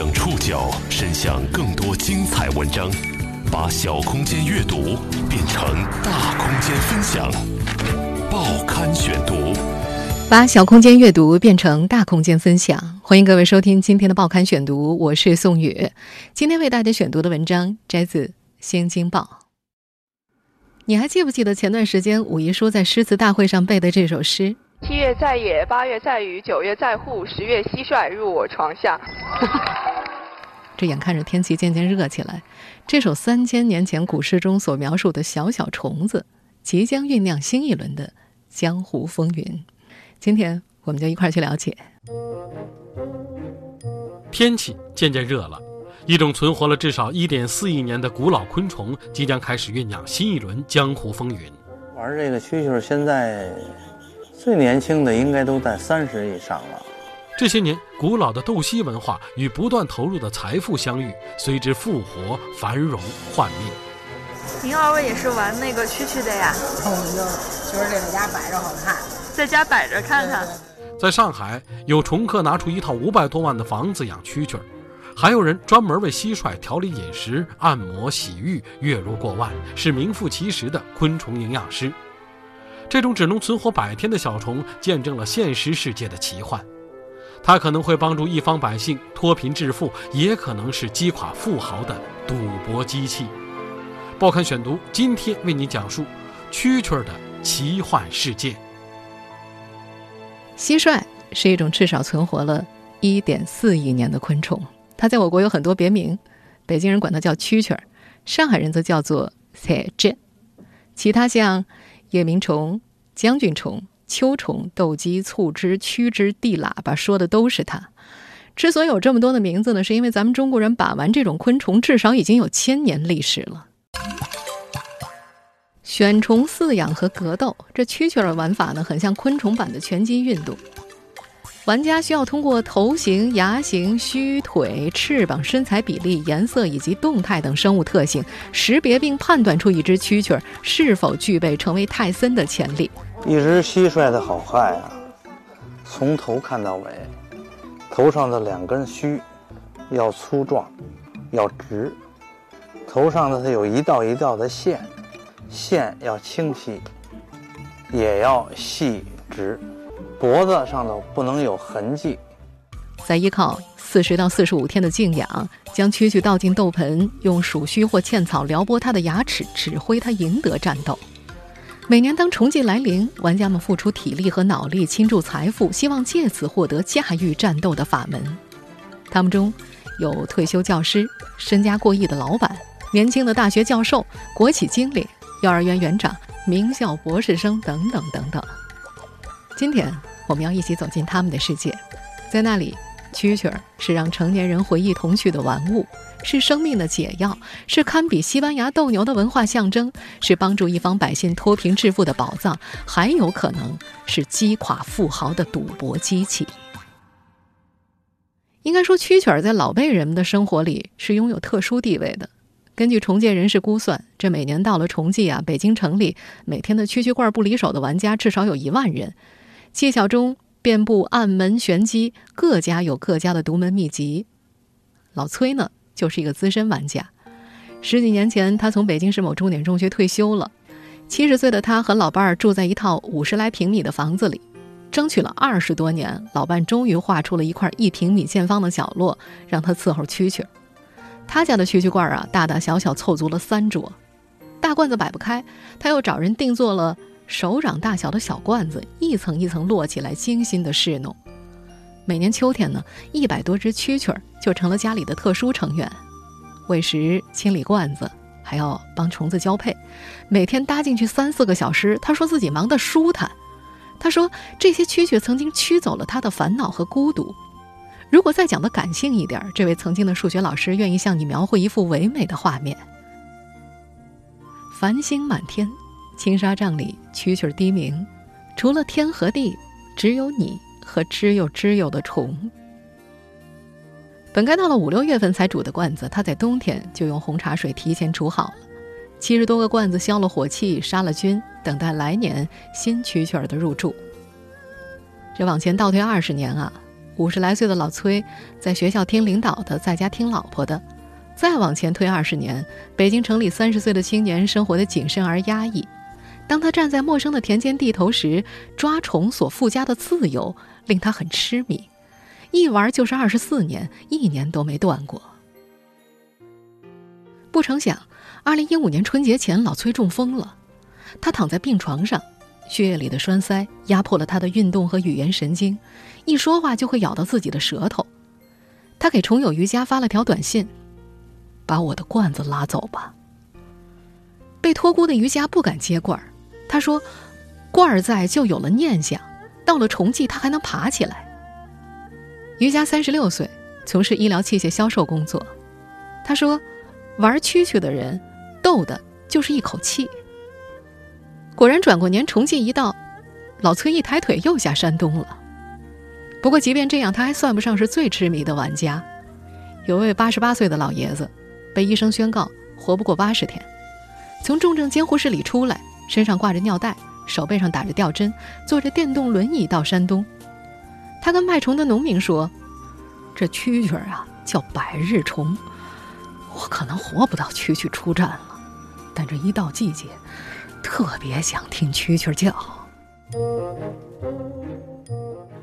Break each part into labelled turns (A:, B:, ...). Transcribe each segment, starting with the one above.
A: 将触角伸向更多精彩文章，把小空间阅读变成大空间分享。报刊选读，
B: 把小空间阅读变成大空间分享。欢迎各位收听今天的报刊选读，我是宋宇。今天为大家选读的文章摘自《新京报》。你还记不记得前段时间武一叔在诗词大会上背的这首诗？
C: 七月在野，八月在雨，九月在户，十月蟋蟀入我床下。
B: 这眼看着天气渐渐热起来，这首三千年前古诗中所描述的小小虫子，即将酝酿新一轮的江湖风云。今天我们就一块去了解。
D: 天气渐渐热了，一种存活了至少一点四亿年的古老昆虫，即将开始酝酿新一轮江湖风云。
E: 玩这个蛐蛐，现在。最年轻的应该都在三十以上了。
D: 这些年，古老的斗西文化与不断投入的财富相遇，随之复活、繁荣、幻灭。
C: 您二位也是玩那个蛐蛐的呀？
F: 我们就就是这在家摆着好看，
C: 在家摆着看看。
D: 在上海，有虫客拿出一套五百多万的房子养蛐蛐儿，还有人专门为蟋蟀调理饮食、按摩、洗浴，月入过万，是名副其实的昆虫营养师。这种只能存活百天的小虫，见证了现实世界的奇幻。它可能会帮助一方百姓脱贫致富，也可能是击垮富豪的赌博机器。报刊选读今天为你讲述蛐蛐的奇幻世界。
B: 蟋蟀是一种至少存活了一点四亿年的昆虫，它在我国有很多别名，北京人管它叫蛐蛐，上海人则叫做彩蜇。其他像。夜鸣虫、将军虫、秋虫、斗鸡、促织、曲枝、地喇叭，说的都是它。之所以有这么多的名字呢，是因为咱们中国人把玩这种昆虫至少已经有千年历史了。选虫饲养和格斗，这蛐蛐的玩法呢，很像昆虫版的拳击运动。玩家需要通过头型、牙形、须腿、翅膀、身材比例、颜色以及动态等生物特性，识别并判断出一只蛐蛐是否具备成为泰森的潜力。
E: 一只蟋蟀的好坏啊，从头看到尾，头上的两根须要粗壮，要直；头上的它有一道一道的线，线要清晰，也要细直。脖子上头不能有痕迹。
B: 再依靠四十到四十五天的静养，将蛐蛐倒进斗盆，用鼠须或茜草撩拨它的牙齿，指挥它赢得战斗。每年当虫季来临，玩家们付出体力和脑力，倾注财富，希望借此获得驾驭战斗的法门。他们中有退休教师、身家过亿的老板、年轻的大学教授、国企经理、幼儿园园长、名校博士生等等等等。今天。我们要一起走进他们的世界，在那里，蛐蛐儿是让成年人回忆童趣的玩物，是生命的解药，是堪比西班牙斗牛的文化象征，是帮助一方百姓脱贫致富的宝藏，还有可能是击垮富豪的赌博机器。应该说，蛐蛐儿在老辈人们的生活里是拥有特殊地位的。根据重建人士估算，这每年到了重季啊，北京城里每天的蛐蛐罐不离手的玩家至少有一万人。技巧中遍布暗门玄机，各家有各家的独门秘籍。老崔呢，就是一个资深玩家。十几年前，他从北京市某重点中学退休了。七十岁的他和老伴儿住在一套五十来平米的房子里，争取了二十多年，老伴终于画出了一块一平米见方的角落，让他伺候蛐蛐。他家的蛐蛐罐啊，大大小小凑足了三桌，大罐子摆不开，他又找人定做了。手掌大小的小罐子，一层一层摞起来，精心的侍弄。每年秋天呢，一百多只蛐蛐儿就成了家里的特殊成员，喂食、清理罐子，还要帮虫子交配。每天搭进去三四个小时，他说自己忙得舒坦。他说这些蛐蛐曾经驱走了他的烦恼和孤独。如果再讲的感性一点，这位曾经的数学老师愿意向你描绘一幅唯美的画面：繁星满天。青纱帐里，蛐蛐低鸣。除了天和地，只有你和知有知有的虫。本该到了五六月份才煮的罐子，他在冬天就用红茶水提前煮好了。七十多个罐子消了火气，杀了菌，等待来年新蛐蛐儿的入住。这往前倒退二十年啊，五十来岁的老崔，在学校听领导的，在家听老婆的。再往前推二十年，北京城里三十岁的青年生活的谨慎而压抑。当他站在陌生的田间地头时，抓虫所附加的自由令他很痴迷，一玩就是二十四年，一年都没断过。不成想，二零一五年春节前，老崔中风了，他躺在病床上。血液里的栓塞压迫了他的运动和语言神经，一说话就会咬到自己的舌头。他给虫友瑜伽发了条短信：“把我的罐子拉走吧。”被托孤的瑜伽不敢接罐儿，他说：“罐儿在就有了念想，到了重庆他还能爬起来。”于佳三十六岁，从事医疗器械销售工作。他说：“玩蛐蛐的人，斗的就是一口气。”果然，转过年重庆一到，老崔一抬腿又下山东了。不过，即便这样，他还算不上是最痴迷的玩家。有位八十八岁的老爷子，被医生宣告活不过八十天，从重症监护室里出来，身上挂着尿袋，手背上打着吊针，坐着电动轮椅到山东。他跟卖虫的农民说：“这蛐蛐啊，叫百日虫，我可能活不到蛐蛐出战了，但这一到季节。”特别想听蛐蛐叫。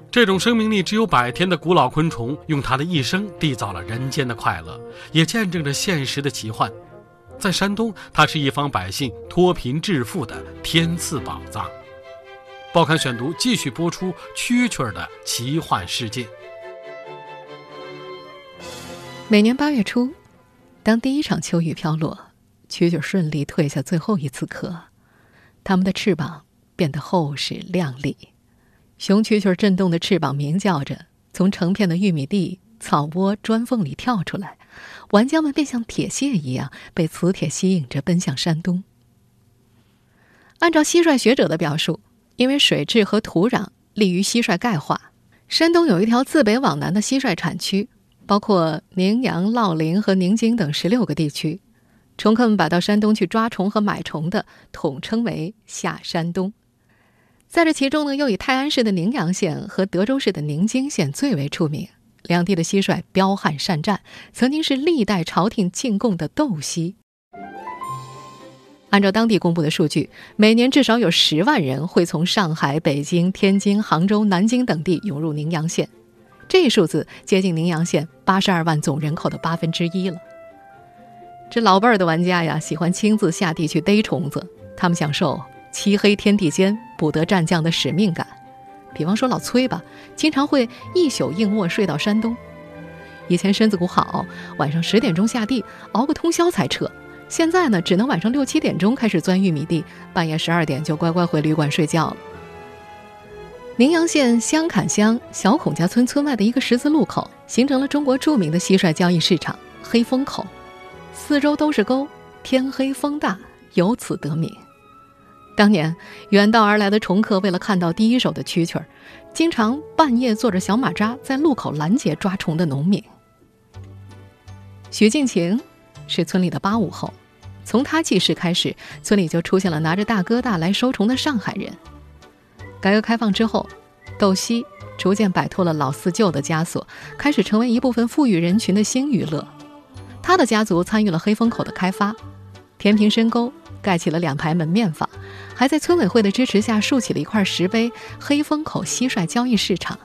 D: 这种生命力只有百天的古老昆虫，用它的一生缔造了人间的快乐，也见证着现实的奇幻。在山东，它是一方百姓脱贫致富的天赐宝藏。报刊选读继续播出蛐蛐的奇幻世界。
B: 每年八月初，当第一场秋雨飘落，蛐蛐顺利退下最后一次壳。它们的翅膀变得厚实亮丽，雄蛐蛐震动的翅膀鸣叫着，从成片的玉米地、草窝、砖缝里跳出来。玩家们便像铁屑一样被磁铁吸引着奔向山东。按照蟋蟀学者的表述，因为水质和土壤利于蟋蟀钙化，山东有一条自北往南的蟋蟀产区，包括宁阳、乐陵和宁津等十六个地区。虫客们把到山东去抓虫和买虫的统称为下山东，在这其中呢，又以泰安市的宁阳县和德州市的宁津县最为出名。两地的蟋蟀彪悍善战，曾经是历代朝廷进贡的斗蟋。按照当地公布的数据，每年至少有十万人会从上海、北京、天津、杭州、南京等地涌入宁阳县，这一数字接近宁阳县八十二万总人口的八分之一了。这老辈儿的玩家呀，喜欢亲自下地去逮虫子。他们享受漆黑天地间不得战将的使命感。比方说老崔吧，经常会一宿硬卧睡到山东。以前身子骨好，晚上十点钟下地熬个通宵才撤。现在呢，只能晚上六七点钟开始钻玉米地，半夜十二点就乖乖回旅馆睡觉了。宁阳县香坎乡小孔家村村外的一个十字路口，形成了中国著名的蟋蟀交易市场——黑风口。四周都是沟，天黑风大，由此得名。当年远道而来的虫客为了看到第一手的蛐蛐儿，经常半夜坐着小马扎在路口拦截抓虫的农民。许敬晴是村里的八五后，从他记事开始，村里就出现了拿着大哥大来收虫的上海人。改革开放之后，斗蟋逐渐摆脱了老四旧的枷锁，开始成为一部分富裕人群的新娱乐。他的家族参与了黑风口的开发，填平深沟，盖起了两排门面房，还在村委会的支持下竖起了一块石碑“黑风口蟋蟀交易市场”。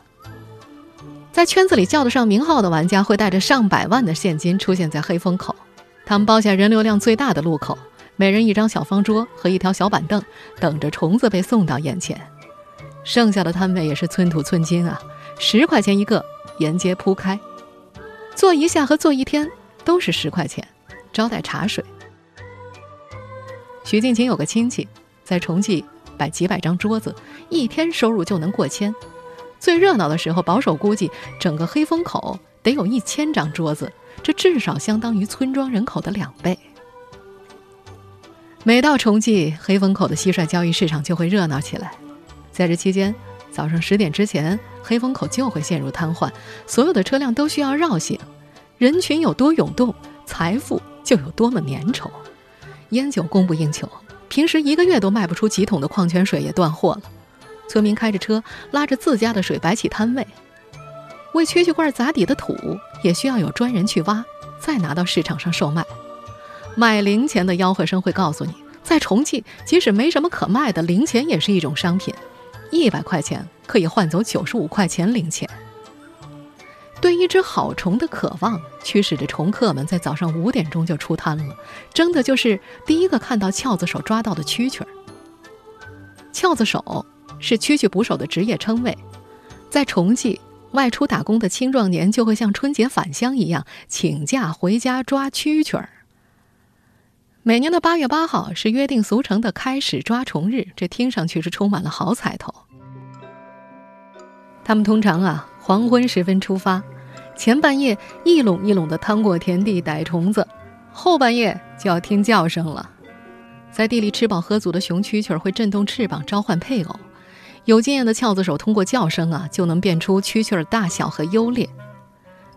B: 在圈子里叫得上名号的玩家会带着上百万的现金出现在黑风口，他们包下人流量最大的路口，每人一张小方桌和一条小板凳，等着虫子被送到眼前。剩下的摊位也是寸土寸金啊，十块钱一个，沿街铺开，坐一下和坐一天。都是十块钱，招待茶水。徐静琴有个亲戚在重庆摆几百张桌子，一天收入就能过千。最热闹的时候，保守估计整个黑风口得有一千张桌子，这至少相当于村庄人口的两倍。每到重季，黑风口的蟋蟀交易市场就会热闹起来。在这期间，早上十点之前，黑风口就会陷入瘫痪，所有的车辆都需要绕行。人群有多涌动，财富就有多么粘稠。烟酒供不应求，平时一个月都卖不出几桶的矿泉水也断货了。村民开着车，拉着自家的水摆起摊位。为蛐蛐罐砸底的土也需要有专人去挖，再拿到市场上售卖。卖零钱的吆喝声会告诉你，在重庆，即使没什么可卖的，零钱也是一种商品。一百块钱可以换走九十五块钱零钱。对一只好虫的渴望，驱使着虫客们在早上五点钟就出摊了，争的就是第一个看到翘子手抓到的蛐蛐儿。翘子手是蛐蛐捕手的职业称谓，在虫季外出打工的青壮年就会像春节返乡一样请假回家抓蛐蛐儿。每年的八月八号是约定俗成的开始抓虫日，这听上去是充满了好彩头。他们通常啊黄昏时分出发。前半夜一垄一垄地趟过田地逮虫子，后半夜就要听叫声了。在地里吃饱喝足的雄蛐蛐会震动翅膀召唤配偶，有经验的翘子手通过叫声啊就能辨出蛐蛐儿大小和优劣。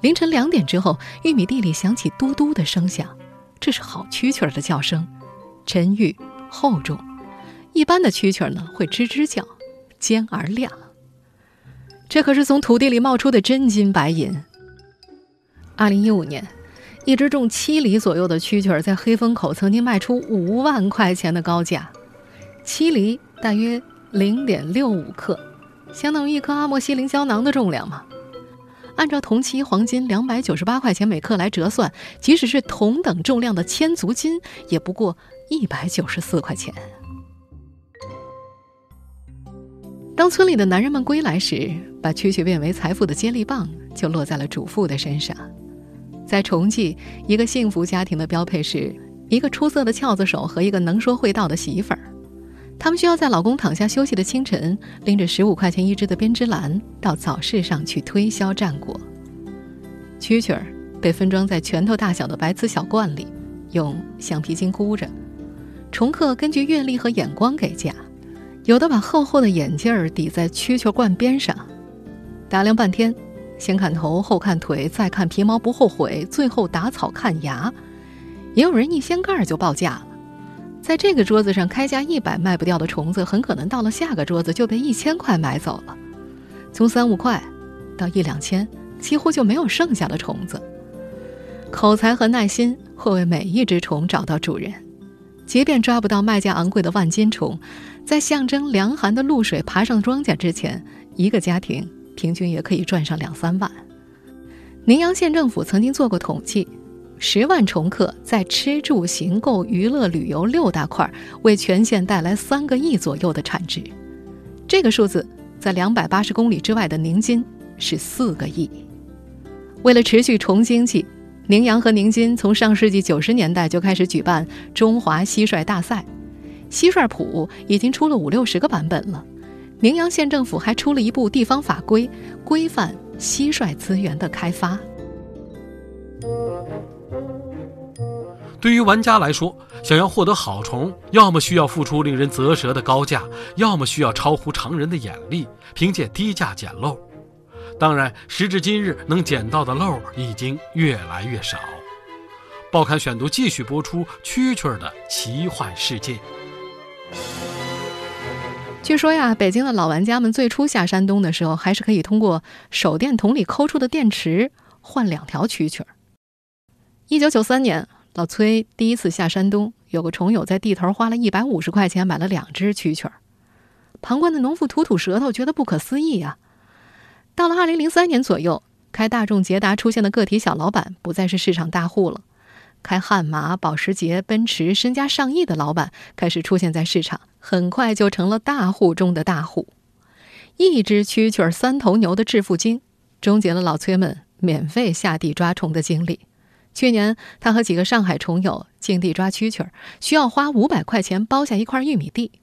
B: 凌晨两点之后，玉米地里响起嘟嘟的声响，这是好蛐蛐的叫声，沉郁厚重。一般的蛐蛐呢会吱吱叫，尖而亮。这可是从土地里冒出的真金白银。二零一五年，一只重七厘左右的蛐蛐儿在黑风口曾经卖出五万块钱的高价。七厘大约零点六五克，相当于一颗阿莫西林胶囊的重量嘛。按照同期黄金两百九十八块钱每克来折算，即使是同等重量的千足金，也不过一百九十四块钱。当村里的男人们归来时，把蛐蛐变为财富的接力棒就落在了主妇的身上。在重庆，一个幸福家庭的标配是一个出色的翘子手和一个能说会道的媳妇儿。他们需要在老公躺下休息的清晨，拎着十五块钱一只的编织篮到早市上去推销战果。蛐蛐儿被分装在拳头大小的白瓷小罐里，用橡皮筋箍着。虫客根据阅历和眼光给价，有的把厚厚的眼镜儿抵在蛐蛐罐边上，打量半天。先看头，后看腿，再看皮毛不后悔，最后打草看芽。也有人一掀盖就报价了，在这个桌子上开价一百卖不掉的虫子，很可能到了下个桌子就被一千块买走了。从三五块到一两千，几乎就没有剩下的虫子。口才和耐心会为每一只虫找到主人，即便抓不到卖价昂贵的万金虫，在象征凉寒的露水爬上庄稼之前，一个家庭。平均也可以赚上两三万。宁阳县政府曾经做过统计，十万重客在吃住行购娱乐旅游六大块，为全县带来三个亿左右的产值。这个数字在两百八十公里之外的宁津是四个亿。为了持续重经济，宁阳和宁津从上世纪九十年代就开始举办中华蟋蟀大赛，蟋蟀谱已经出了五六十个版本了。宁阳县政府还出了一部地方法规，规范蟋蟀资源的开发。
D: 对于玩家来说，想要获得好虫，要么需要付出令人啧舌的高价，要么需要超乎常人的眼力，凭借低价捡漏。当然，时至今日，能捡到的漏已经越来越少。报刊选读继续播出蛐蛐的奇幻世界。
B: 据说呀，北京的老玩家们最初下山东的时候，还是可以通过手电筒里抠出的电池换两条蛐蛐儿。一九九三年，老崔第一次下山东，有个虫友在地头花了一百五十块钱买了两只蛐蛐儿。旁观的农妇吐吐舌头，觉得不可思议呀。到了二零零三年左右，开大众捷达出现的个体小老板不再是市场大户了，开悍马、保时捷、奔驰，身家上亿的老板开始出现在市场。很快就成了大户中的大户，一只蛐蛐儿三头牛的致富经，终结了老崔们免费下地抓虫的经历。去年，他和几个上海虫友进地抓蛐蛐儿，需要花五百块钱包下一块玉米地。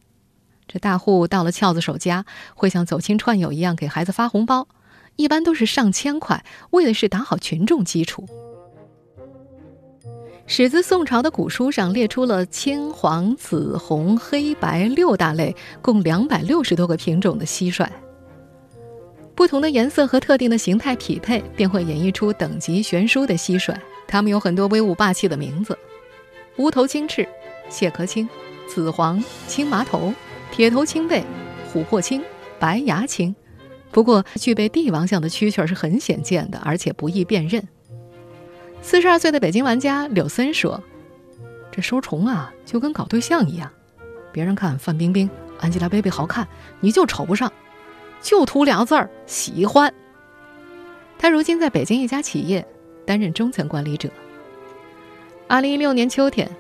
B: 这大户到了翘子手家，会像走亲串友一样给孩子发红包，一般都是上千块，为的是打好群众基础。始自宋朝的古书上列出了青、黄、紫、红、黑白六大类，共两百六十多个品种的蟋蟀。不同的颜色和特定的形态匹配，便会演绎出等级悬殊的蟋蟀。它们有很多威武霸气的名字：无头青翅、蟹壳青、紫黄青麻头、铁头青背、琥珀青、白牙青、不过，具备帝王相的蛐蛐是很显见的，而且不易辨认。四十二岁的北京玩家柳森说：“这收虫啊，就跟搞对象一样，别人看范冰冰、Angelababy 好看，你就瞅不上，就图两个字儿喜欢。”他如今在北京一家企业担任中层管理者。二零一六年秋天，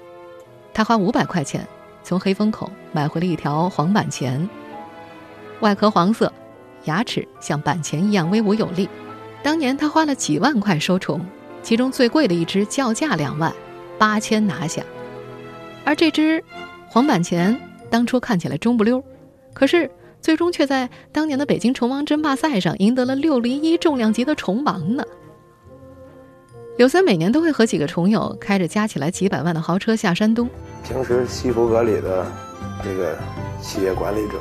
B: 他花五百块钱从黑风口买回了一条黄板钳，外壳黄色，牙齿像板钳一样威武有力。当年他花了几万块收虫。其中最贵的一只叫价两万，八千拿下。而这只黄板钱当初看起来中不溜，可是最终却在当年的北京虫王争霸赛上赢得了六零一重量级的虫王呢。柳森每年都会和几个虫友开着加起来几百万的豪车下山东。
G: 平时西服革履的这个企业管理者，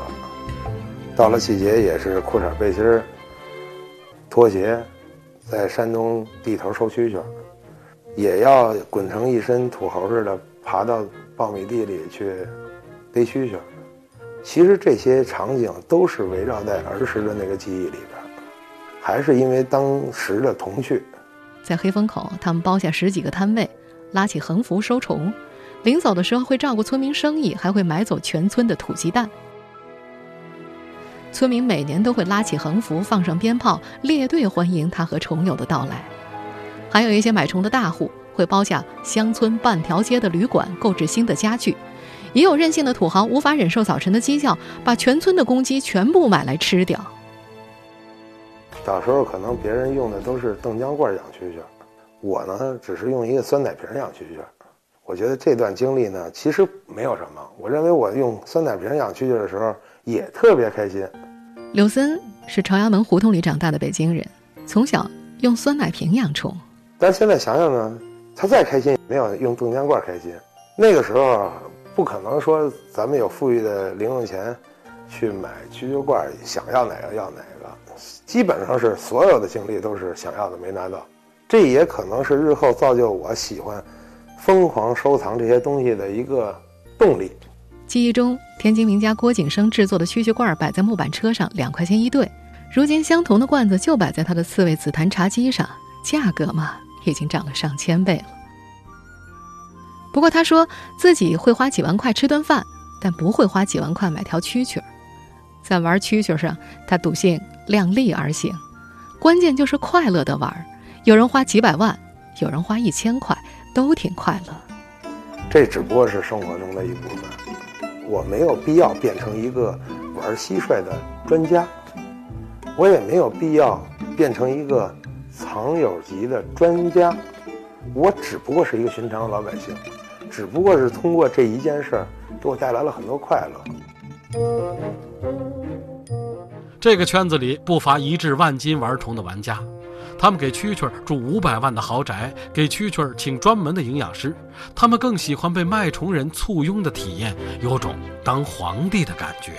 G: 到了季节也是裤衩背心儿、拖鞋。在山东地头收蛐蛐，也要滚成一身土猴似的爬到苞米地里去逮蛐蛐。其实这些场景都是围绕在儿时的那个记忆里边，还是因为当时的童趣。
B: 在黑风口，他们包下十几个摊位，拉起横幅收虫。临走的时候会照顾村民生意，还会买走全村的土鸡蛋。村民每年都会拉起横幅，放上鞭炮，列队欢迎他和虫友的到来。还有一些买虫的大户会包下乡村半条街的旅馆，购置新的家具。也有任性的土豪无法忍受早晨的鸡叫，把全村的公鸡全部买来吃掉。
G: 小时候可能别人用的都是冻浆罐养蛐蛐，我呢只是用一个酸奶瓶养蛐蛐。我觉得这段经历呢其实没有什么。我认为我用酸奶瓶养蛐蛐的时候。也特别开心。
B: 柳森是朝阳门胡同里长大的北京人，从小用酸奶瓶养虫。
G: 但现在想想呢，他再开心也没有用冻浆罐开心。那个时候不可能说咱们有富裕的零用钱去买蛐蛐罐，想要哪个要哪个。基本上是所有的经历都是想要的没拿到。这也可能是日后造就我喜欢疯狂收藏这些东西的一个动力。
B: 记忆中，天津名家郭景生制作的蛐蛐罐摆在木板车上，两块钱一对。如今，相同的罐子就摆在他的刺猬紫檀茶几上，价格嘛，已经涨了上千倍了。不过，他说自己会花几万块吃顿饭，但不会花几万块买条蛐蛐儿。在玩蛐蛐上，他笃信量力而行，关键就是快乐的玩。有人花几百万，有人花一千块，都挺快乐。
G: 这只不过是生活中的一部分。我没有必要变成一个玩蟋蟀的专家，我也没有必要变成一个藏友级的专家，我只不过是一个寻常的老百姓，只不过是通过这一件事儿给我带来了很多快乐。
D: 这个圈子里不乏一掷万金玩虫的玩家。他们给蛐蛐住五百万的豪宅，给蛐蛐请专门的营养师。他们更喜欢被卖虫人簇拥的体验，有种当皇帝的感觉。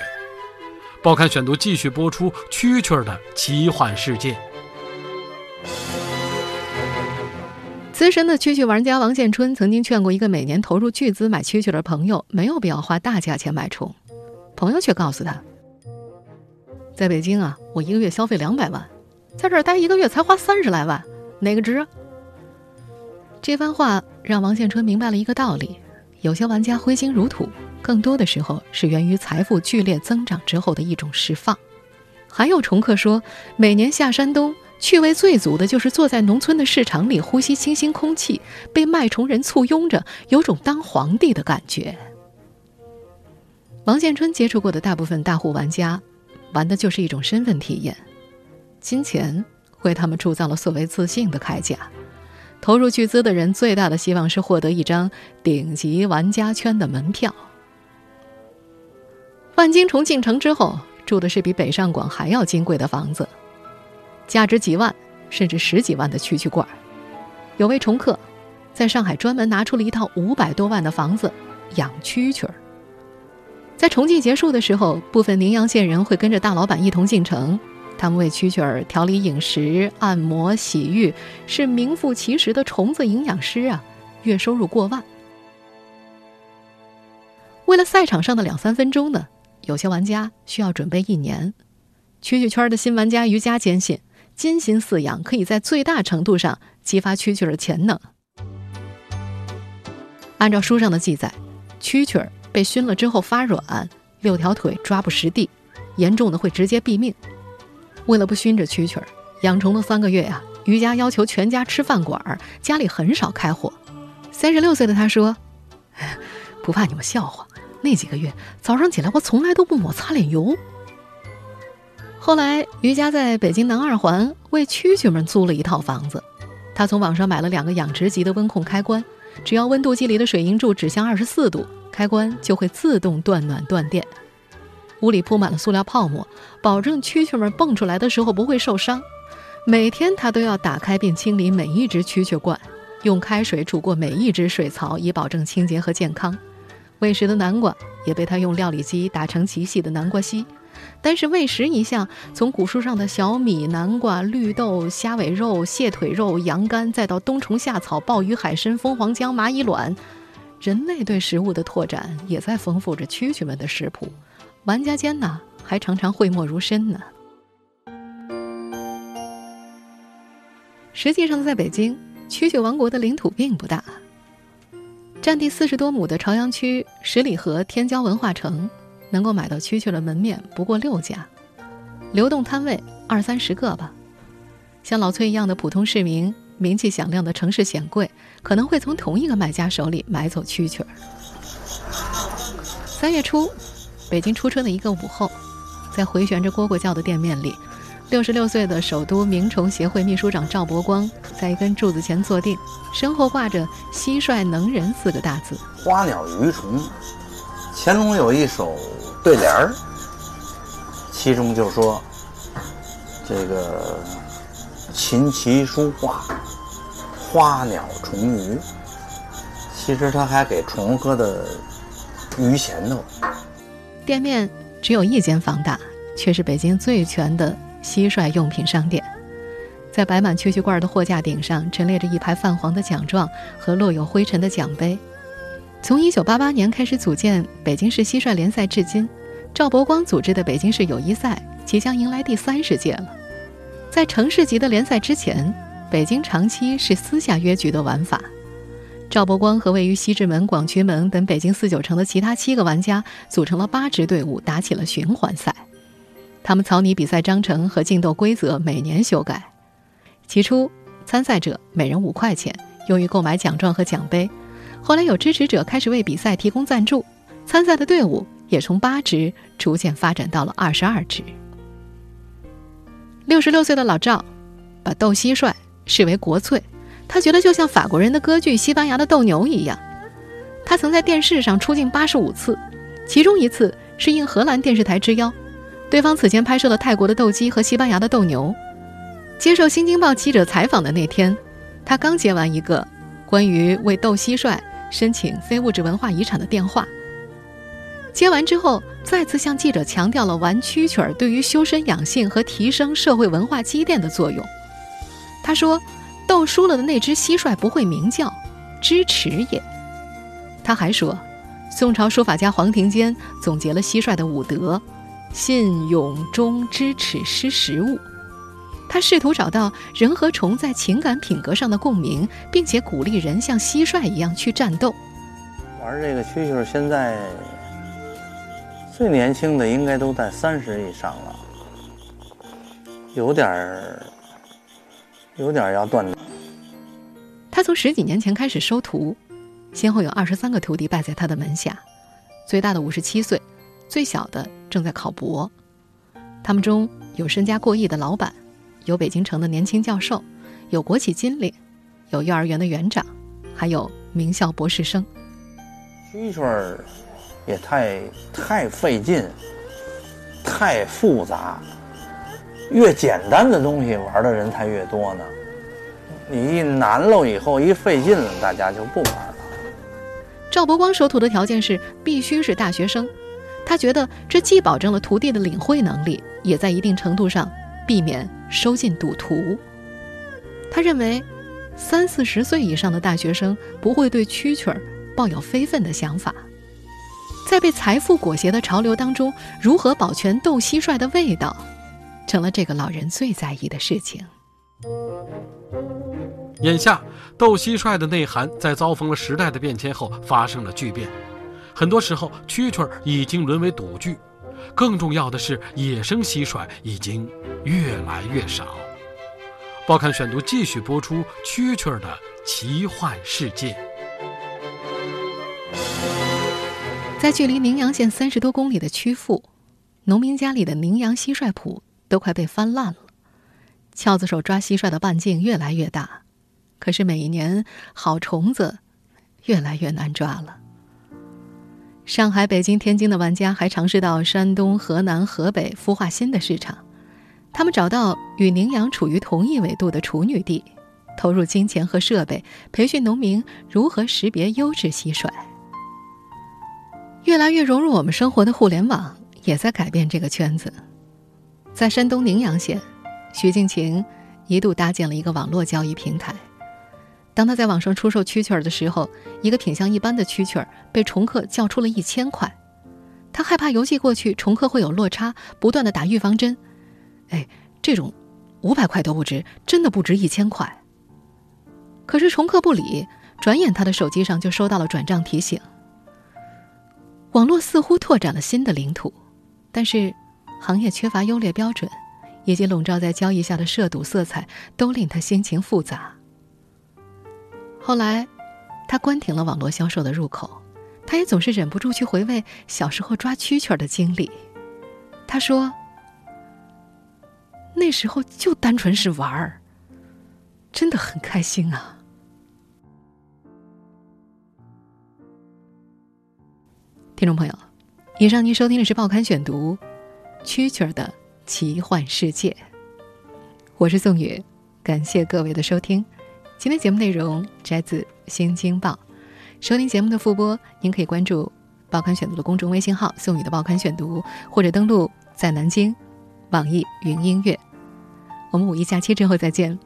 D: 报刊选读继续播出蛐蛐的奇幻世界。
B: 资深的蛐蛐玩家王建春曾经劝过一个每年投入巨资买蛐蛐的朋友，没有必要花大价钱买虫。朋友却告诉他，在北京啊，我一个月消费两百万。在这儿待一个月才花三十来万，哪个值？这番话让王建春明白了一个道理：有些玩家挥金如土，更多的时候是源于财富剧烈增长之后的一种释放。还有重客说，每年下山东，趣味最足的就是坐在农村的市场里，呼吸清新空气，被卖虫人簇拥着，有种当皇帝的感觉。王建春接触过的大部分大户玩家，玩的就是一种身份体验。金钱为他们铸造了所谓自信的铠甲。投入巨资的人最大的希望是获得一张顶级玩家圈的门票。万金虫进城之后，住的是比北上广还要金贵的房子，价值几万甚至十几万的蛐蛐罐。有位虫客在上海专门拿出了一套五百多万的房子养蛐蛐儿。在重季结束的时候，部分宁阳县人会跟着大老板一同进城。他们为蛐蛐儿调理饮食、按摩、洗浴，是名副其实的虫子营养师啊！月收入过万。为了赛场上的两三分钟呢，有些玩家需要准备一年。蛐蛐圈的新玩家于佳坚信，精心饲养可以在最大程度上激发蛐蛐的潜能。按照书上的记载，蛐蛐被熏了之后发软，六条腿抓不实地，严重的会直接毙命。为了不熏着蛐蛐儿养虫的三个月呀，于家要求全家吃饭馆儿，家里很少开火。三十六岁的他说：“不怕你们笑话，那几个月早上起来我从来都不抹擦脸油。”后来，于家在北京南二环为蛐蛐们租了一套房子，他从网上买了两个养殖级的温控开关。只要温度计里的水银柱指向二十四度，开关就会自动断暖断电。屋里铺满了塑料泡沫，保证蛐蛐们蹦出来的时候不会受伤。每天他都要打开并清理每一只蛐蛐罐，用开水煮过每一只水槽，以保证清洁和健康。喂食的南瓜也被他用料理机打成极细的南瓜稀。但是喂食一项，从古书上的小米、南瓜、绿豆、虾尾肉、蟹腿肉、羊肝，再到冬虫夏草、鲍鱼、海参、蜂皇浆、蚂蚁卵，人类对食物的拓展也在丰富着蛐蛐们的食谱。玩家间呢，还常常讳莫如深呢。实际上，在北京，蛐蛐王国的领土并不大，占地四十多亩的朝阳区十里河天骄文化城。能够买到蛐蛐的门面不过六家，流动摊位二三十个吧。像老崔一样的普通市民，名气响亮的城市显贵，可能会从同一个买家手里买走蛐蛐儿。三月初，北京初春的一个午后，在回旋着蝈蝈叫的店面里，六十六岁的首都鸣虫协会秘书长赵伯光在一根柱子前坐定，身后挂着“蟋蟀能人”四个大字。
E: 花鸟鱼虫，乾隆有一首。对联儿，其中就说：“这个琴棋书画，花鸟虫鱼。”其实他还给虫喝的鱼咸头。
B: 店面只有一间房大，却是北京最全的蟋蟀用品商店。在摆满蛐蛐罐的货架顶上，陈列着一排泛黄的奖状和落有灰尘的奖杯。从一九八八年开始组建北京市蟋蟀联赛至今，赵伯光组织的北京市友谊赛即将迎来第三十届了。在城市级的联赛之前，北京长期是私下约局的玩法。赵伯光和位于西直门、广渠门等北京四九城的其他七个玩家组成了八支队伍，打起了循环赛。他们草拟比赛章程和竞斗规则，每年修改。起初，参赛者每人五块钱，用于购买奖状和奖杯。后来有支持者开始为比赛提供赞助，参赛的队伍也从八支逐渐发展到了二十二支。六十六岁的老赵，把斗蟋蟀视为国粹，他觉得就像法国人的歌剧《西班牙的斗牛》一样。他曾在电视上出镜八十五次，其中一次是应荷兰电视台之邀，对方此前拍摄了泰国的斗鸡和西班牙的斗牛。接受《新京报》记者采访的那天，他刚接完一个关于为斗蟋蟀。申请非物质文化遗产的电话。接完之后，再次向记者强调了玩蛐蛐儿对于修身养性和提升社会文化积淀的作用。他说：“斗输了的那只蟋蟀不会鸣叫，知耻也。”他还说，宋朝书法家黄庭坚总结了蟋蟀的五德：信、勇、忠、知耻、识时务。他试图找到人和虫在情感品格上的共鸣，并且鼓励人像蟋蟀一样去战斗。
E: 玩这个蛐蛐，现在最年轻的应该都在三十以上了，有点儿，有点要断了。
B: 他从十几年前开始收徒，先后有二十三个徒弟拜在他的门下，最大的五十七岁，最小的正在考博。他们中有身家过亿的老板。有北京城的年轻教授，有国企经理，有幼儿园的园长，还有名校博士生。
E: 蛐蛐儿也太太费劲，太复杂。越简单的东西玩的人才越多呢。你一难了以后，一费劲了，大家就不玩了。
B: 赵伯光收徒的条件是必须是大学生，他觉得这既保证了徒弟的领会能力，也在一定程度上。避免收进赌徒。他认为，三四十岁以上的大学生不会对蛐蛐儿抱有非分的想法。在被财富裹挟的潮流当中，如何保全斗蟋蟀的味道，成了这个老人最在意的事情。
D: 眼下，斗蟋蟀的内涵在遭逢了时代的变迁后发生了巨变，很多时候蛐蛐儿已经沦为赌具，更重要的是，野生蟋蟀已经越来越少。报刊选读继续播出蛐蛐儿的奇幻世界。
B: 在距离宁阳县三十多公里的曲阜，农民家里的宁阳蟋蟀圃都快被翻烂了，撬子手抓蟋蟀的半径越来越大。可是每一年好虫子越来越难抓了。上海、北京、天津的玩家还尝试到山东、河南、河北孵化新的市场，他们找到与宁阳处于同一纬度的处女地，投入金钱和设备，培训农民如何识别优质蟋蟀。越来越融入我们生活的互联网也在改变这个圈子。在山东宁阳县，徐静晴一度搭建了一个网络交易平台。当他在网上出售蛐蛐儿的时候，一个品相一般的蛐蛐儿被重客叫出了一千块，他害怕邮寄过去重客会有落差，不断的打预防针。哎，这种五百块都不值，真的不值一千块。可是重客不理，转眼他的手机上就收到了转账提醒。网络似乎拓展了新的领土，但是行业缺乏优劣标准，以及笼罩在交易下的涉赌色彩，都令他心情复杂。后来，他关停了网络销售的入口，他也总是忍不住去回味小时候抓蛐蛐的经历。他说：“那时候就单纯是玩儿，真的很开心啊。”听众朋友，以上您收听的是《报刊选读》，蛐蛐的奇幻世界。我是宋宇，感谢各位的收听。今天节目内容摘自《新京报》，收听节目的复播，您可以关注《报刊选读》的公众微信号“宋宇的报刊选读”，或者登录在南京网易云音乐。我们五一假期之后再见。